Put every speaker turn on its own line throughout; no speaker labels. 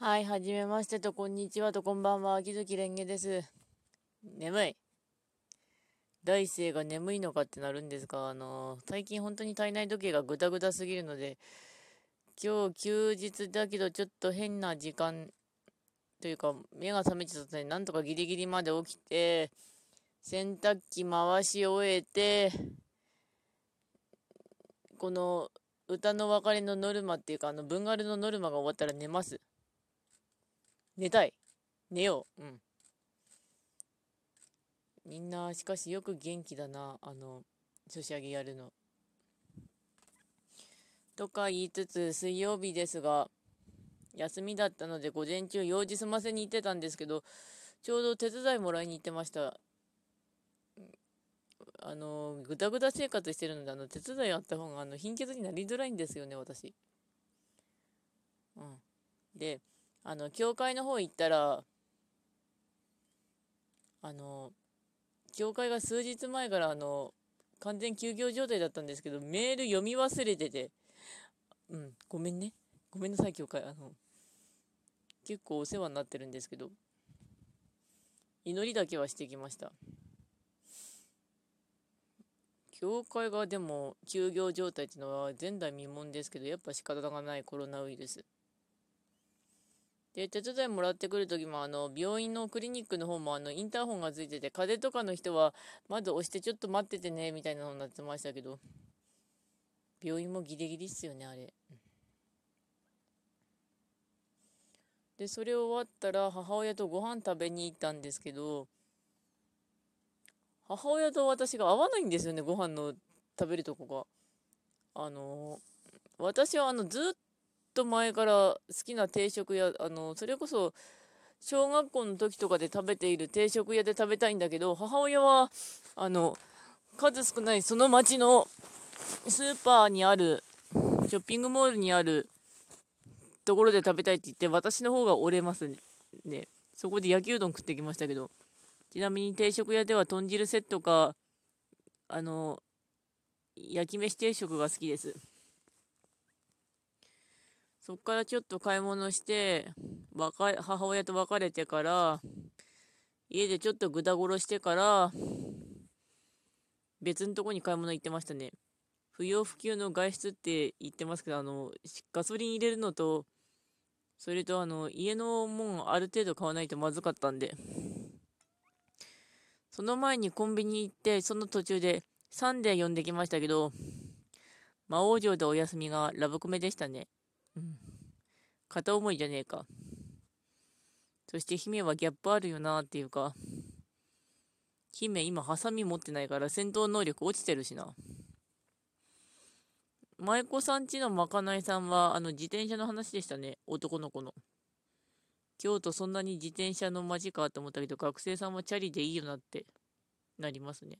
はい、はじめましてと、こんにちはと、こんばんは。秋月蓮華です。眠い。大生が眠いのかってなるんですが、あの、最近本当に体内時計がぐだぐだすぎるので、今日休日だけどちょっと変な時間というか、目が覚めてたので、なんとかギリギリまで起きて、洗濯機回し終えて、この歌の別れのノルマっていうか、あの、文丸のノルマが終わったら寝ます。寝たい。寝よう。うん。みんな、しかしよく元気だな。あの、ソシャゲやるの。とか言いつつ、水曜日ですが、休みだったので午前中用事済ませに行ってたんですけど、ちょうど手伝いもらいに行ってました。あの、ぐだぐだ生活してるので、あの、手伝いあった方が、あの、貧血になりづらいんですよね、私。うん。で、あの、教会の方行ったら、あの、教会が数日前からあの、完全休業状態だったんですけど、メール読み忘れてて、うん、ごめんね。ごめんなさい、教会。あの、結構お世話になってるんですけど、祈りだけはしてきました。教会がでも休業状態っていうのは前代未聞ですけど、やっぱ仕方がないコロナウイルス。で、手伝いもらってくるときも、あの、病院のクリニックの方も、あの、インターホンがついてて、風邪とかの人は、まず押してちょっと待っててね、みたいなのになってましたけど、病院もギリギリっすよね、あれ。で、それ終わったら、母親とご飯食べに行ったんですけど、母親と私が合わないんですよね、ご飯の食べるとこが。あの私はあのずっと前から好きな定食屋、あの、それこそ、小学校の時とかで食べている定食屋で食べたいんだけど、母親は、あの、数少ないその町のスーパーにある、ショッピングモールにあるところで食べたいって言って、私の方が折れますね。そこで焼きうどん食ってきましたけど、ちなみに定食屋では豚汁セットか、あの、焼き飯定食が好きです。そっからちょっと買い物して、母親と別れてから、家でちょっとぐだごろしてから、別のとこに買い物行ってましたね。不要不急の外出って言ってますけど、あの、ガソリン入れるのと、それとあの、家のもんある程度買わないとまずかったんで。その前にコンビニ行って、その途中でサンデー呼んできましたけど、魔王城でお休みがラブコメでしたね。片思いじゃねえか。そして姫はギャップあるよなっていうか、姫今ハサミ持ってないから戦闘能力落ちてるしな。舞妓さんちのまかないさんは、あの、自転車の話でしたね。男の子の。京都そんなに自転車の街かと思ったけど、学生さんはチャリでいいよなってなりますね。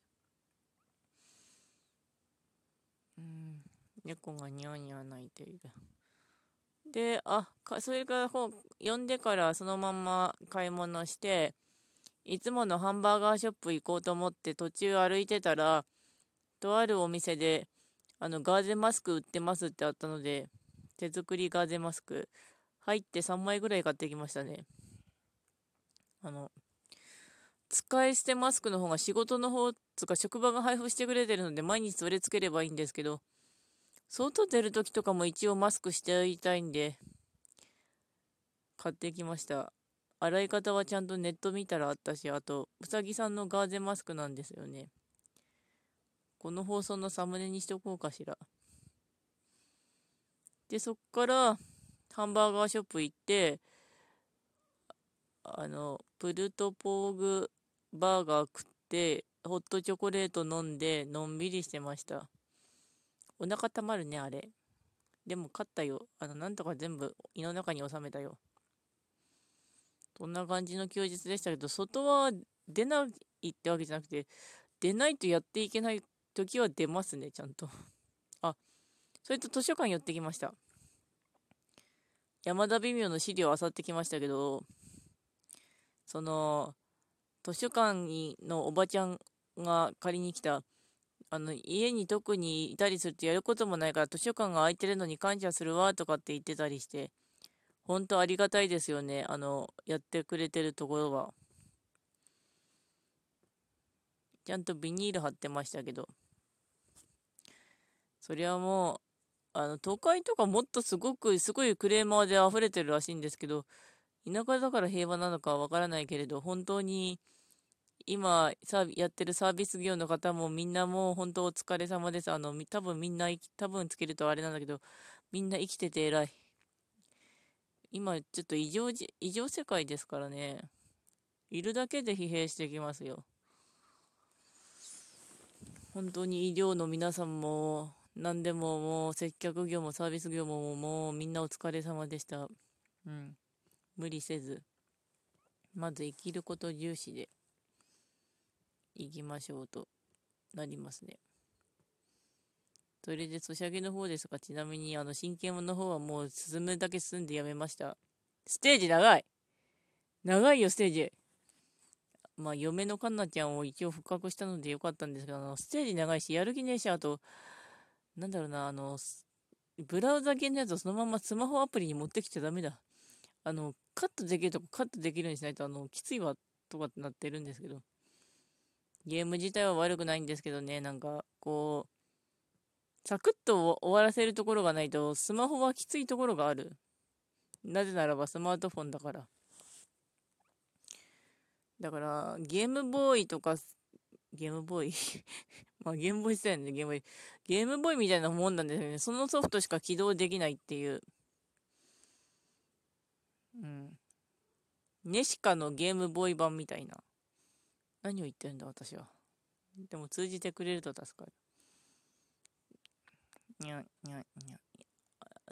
うん。猫がニャーニャー泣いている。で、あ、それから本読んでからそのまんま買い物して、いつものハンバーガーショップ行こうと思って途中歩いてたら、とあるお店で、あの、ガーゼマスク売ってますってあったので、手作りガーゼマスク、入って3枚ぐらい買ってきましたね。あの、使い捨てマスクの方が仕事の方つか職場が配布してくれてるので毎日それつければいいんですけど、外出るときとかも一応マスクしていたいんで、買ってきました。洗い方はちゃんとネット見たらあったし、あと、うさぎさんのガーゼマスクなんですよね。この放送のサムネにしとこうかしら。で、そっから、ハンバーガーショップ行って、あの、プルトポーグバーガー食って、ホットチョコレート飲んで、のんびりしてました。お腹たまるね、あれ。でも勝ったよ。あの、なんとか全部胃の中に収めたよ。そんな感じの休日でしたけど、外は出ないってわけじゃなくて、出ないとやっていけない時は出ますね、ちゃんと。あ、それと図書館寄ってきました。山田微妙の資料を漁ってきましたけど、その、図書館のおばちゃんが借りに来たあの、家に特にいたりするとやることもないから図書館が空いてるのに感謝するわとかって言ってたりして、本当ありがたいですよね。あの、やってくれてるところは。ちゃんとビニール貼ってましたけど。それはもう、あの、都会とかもっとすごく、すごいクレーマーで溢れてるらしいんですけど、田舎だから平和なのかわからないけれど、本当に、今さ、やってるサービス業の方もみんなもう本当お疲れ様です。あの、多分みんな、多分つけるとあれなんだけど、みんな生きてて偉い。今、ちょっと異常じ、異常世界ですからね。いるだけで疲弊してきますよ。本当に医療の皆さんも、何でももう接客業もサービス業ももうみんなお疲れ様でした。うん。無理せず、まず生きること重視で行きましょうとなりますね。それで、ソシャゲの方ですが、ちなみに、あの、真剣の方はもう進むだけ進んでやめました。ステージ長い長いよ、ステージ。まあ、嫁のカンナちゃんを一応復活したのでよかったんですけど、あの、ステージ長いし、やる気ねえし、あと、なんだろうな、あの、ブラウザ系のやつをそのままスマホアプリに持ってきちゃダメだ。あの、カットできるとこカットできるようにしないと、あの、きついわ、とかってなってるんですけど。ゲーム自体は悪くないんですけどね、なんか、こう、サクッと終わらせるところがないと、スマホはきついところがある。なぜならばスマートフォンだから。だから、ゲームボーイとか、ゲームボーイ？まあ、ゲームボーイしたよね、ゲームボーイ。ゲームボーイみたいなもんなんですよね。そのソフトしか起動できないっていう。うん。ネシカのゲームボーイ版みたいな。何を言ってるんだ、私は。でも通じてくれると助かる。にゃにゃにゃ。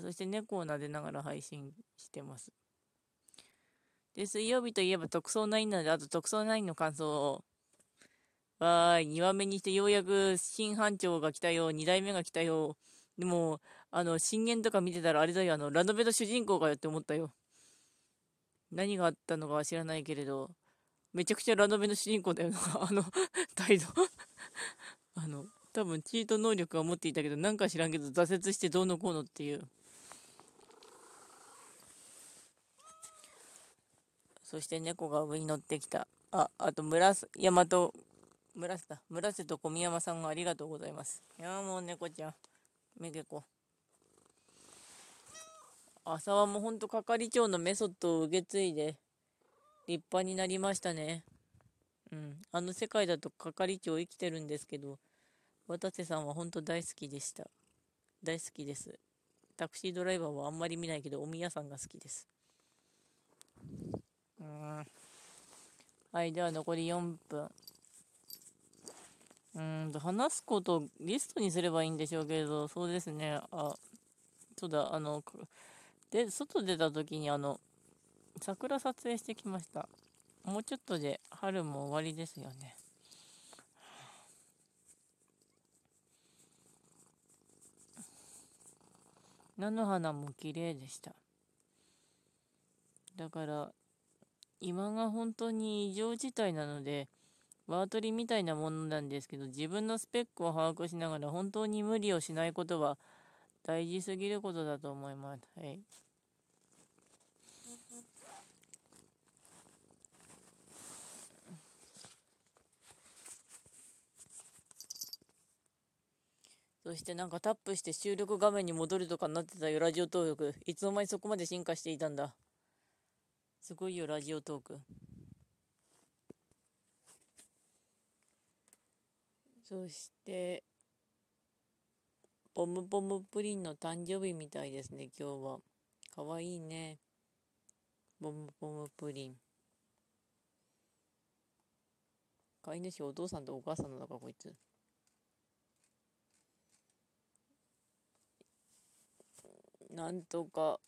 そして猫を撫でながら配信してます。で、水曜日といえば特捜9なので、あと特捜9の感想を。わーい、2話目にしてようやく新班長が来たよ、2代目が来たよ。でも、あの、震源とか見てたらあれだよ、あの、ラノベの主人公かよって思ったよ。何があったのかは知らないけれど、めちゃくちゃラノベの主人公だよな、あの態度 あの、多分チート能力は持っていたけど、なんか知らんけど、挫折してどうのこうのっていう。そして猫が上に乗ってきた。あ、あと村瀬、大和、村瀬だ。村瀬と小宮山さんがありがとうございます。いやもう猫ちゃん、めげこ。朝はもほんと係長のメソッドを受け継いで、立派になりましたね。うん。あの世界だと係長生きてるんですけど、渡瀬さんは本当大好きでした。大好きです。タクシードライバーはあんまり見ないけど、おみやさんが好きです。うん。はい、では残り4分。うんと、話すことをリストにすればいいんでしょうけれど、そうですね。あ、そうだ、あの、で、外出た時にあの、桜撮影してきました。もうちょっとで春も終わりですよね。菜の花も綺麗でした。だから、今が本当に異常事態なので、ワートリみたいなものなんですけど、自分のスペックを把握しながら本当に無理をしないことは大事すぎることだと思います。はい。そしてなんかタップして収録画面に戻るとかになってたよ、ラジオ登録。いつの間にそこまで進化していたんだ。すごいよ、ラジオトーク。そして、ポムポムプリンの誕生日みたいですね、今日は。かわいいね。ポムポムプリン。飼い主お父さんとお母さんなのか、こいつ。なんとか、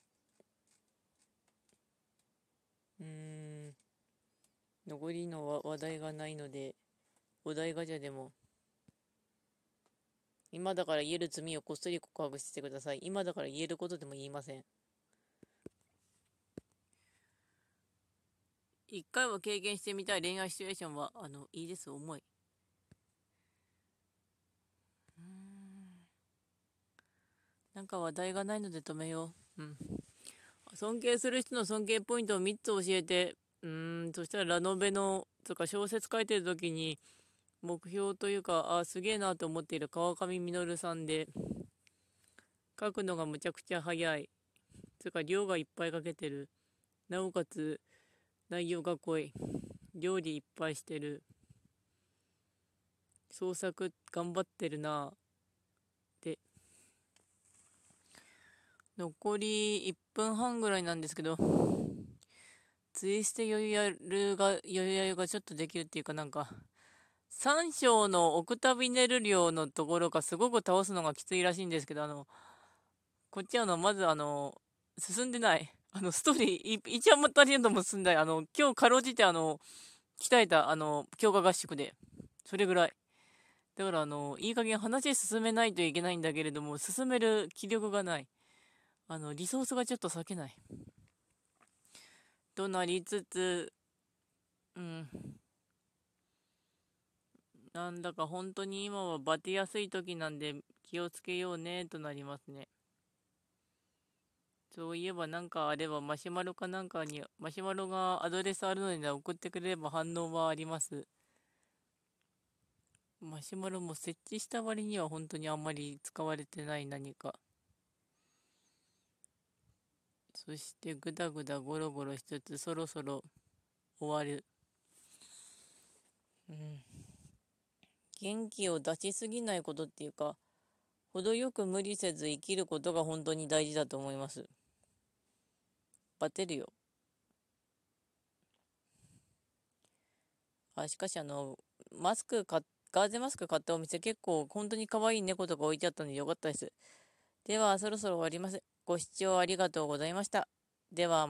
うーん、残りの話題がないので、お題ガチャでも、今だから言える罪をこっそり告白してください。今だから言えることでも言いません。一回は経験してみたい恋愛シチュエーションは、あの、いいです、重い。なんか話題がないので止めよう。うん。尊敬する人の尊敬ポイントを3つ教えて、うーん、そしたらラノベの、とか小説書いてる時に、目標というか、あ、すげえなと思っている川上実さんで、書くのがむちゃくちゃ早い。つか、量がいっぱいかけてる。なおかつ、内容が濃い。料理いっぱいしてる。創作頑張ってるな。で、残り1分半ぐらいなんですけど、ツイステ余裕やるが、余裕やるがちょっとできるっていうかなんか、3章のオクタビネル量のところがすごく倒すのがきついらしいんですけど、あの、こっちはあの、まずあの、進んでない。あの、ストーリー、一応も足りんとも進んだい。あの、今日かろうじてあの、鍛えた、あの、強化合宿で。それぐらい。だからあの、いい加減話進めないといけないんだけれども、進める気力がない。あの、リソースがちょっと割けない。となりつつ、うん。なんだか本当に今はバテやすい時なんで気をつけようねとなりますね。そういえばなんかあればマシュマロかなんかに、マシュマロがアドレスあるので送ってくれれば反応はあります。マシュマロも設置した割には本当にあんまり使われてない何か。そしてぐだぐだゴロゴロしつつそろそろ終わる。うん。元気を出しすぎないことっていうか、程よく無理せず生きることが本当に大事だと思います。バテるよ。あ、しかしあの、マスク買、ガーゼマスク買ったお店結構本当に可愛い猫とか置いてあったのでよかったです。では、そろそろ終わります。ご視聴ありがとうございました。では、